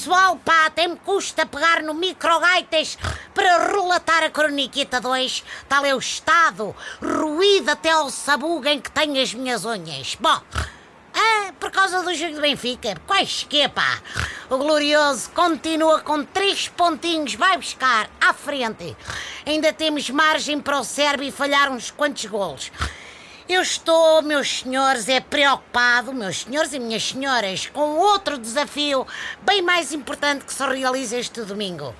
pessoal, pá, até me custa pegar no microgaitas para relatar a croniquita 2. Tal é o estado, ruído até ao sabugo em que tenho as minhas unhas. Bom, ah, por causa do jogo do Benfica. Quais que pá? O Glorioso continua com três pontinhos, vai buscar à frente. Ainda temos margem para o Sérvio falhar uns quantos golos. Eu estou, meus senhores, é preocupado, meus senhores e minhas senhoras, com outro desafio bem mais importante que se realiza este domingo.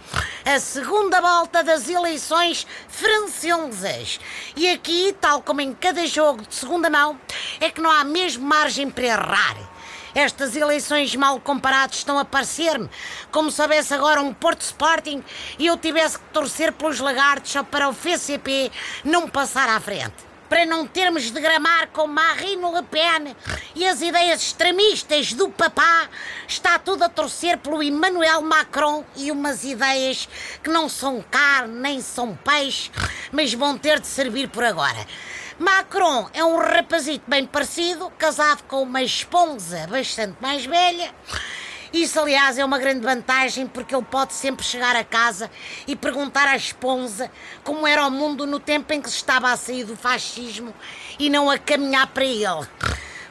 A segunda volta das eleições francesas. E aqui, tal como em cada jogo de segunda mão, é que não há mesmo margem para errar. Estas eleições mal comparadas estão a parecer-me como se houvesse agora um Porto Sporting e eu tivesse que torcer pelos lagartos só para o FCP não passar à frente para não termos de gramar com Marine Le Pen e as ideias extremistas do papá, está tudo a torcer pelo Emmanuel Macron e umas ideias que não são carne nem são peixe, mas vão ter de servir por agora. Macron é um rapazito bem parecido, casado com uma esponsa bastante mais velha. Isso, aliás, é uma grande vantagem porque ele pode sempre chegar a casa e perguntar à esposa como era o mundo no tempo em que se estava a sair do fascismo e não a caminhar para ele.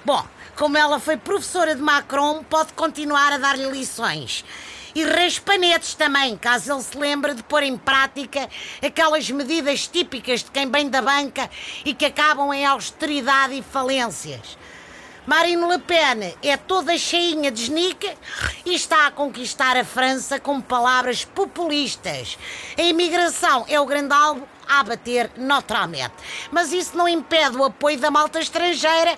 Bom, como ela foi professora de Macron, pode continuar a dar-lhe lições. E raspanetes também, caso ele se lembre de pôr em prática aquelas medidas típicas de quem vem da banca e que acabam em austeridade e falências. Marine Le Pen é toda cheinha de esnica e está a conquistar a França com palavras populistas. A imigração é o grande alvo a abater naturalmente. Mas isso não impede o apoio da malta estrangeira,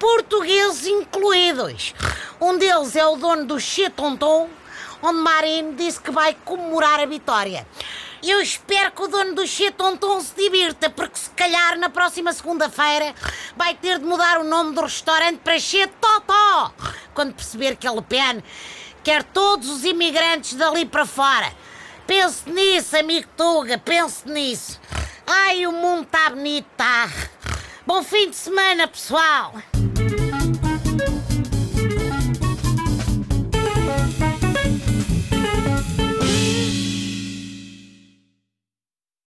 portugueses incluídos. Um deles é o dono do Chetonton, onde Marine disse que vai comemorar a vitória. Eu espero que o dono do Chetonton se divirta, porque se calhar na próxima segunda-feira vai ter de mudar o nome do restaurante para Chetotó, quando perceber que a Le Pen quer todos os imigrantes dali para fora. Pense nisso, amigo Tuga, pense nisso. Ai, o mundo está bonito, tá? Bom fim de semana, pessoal!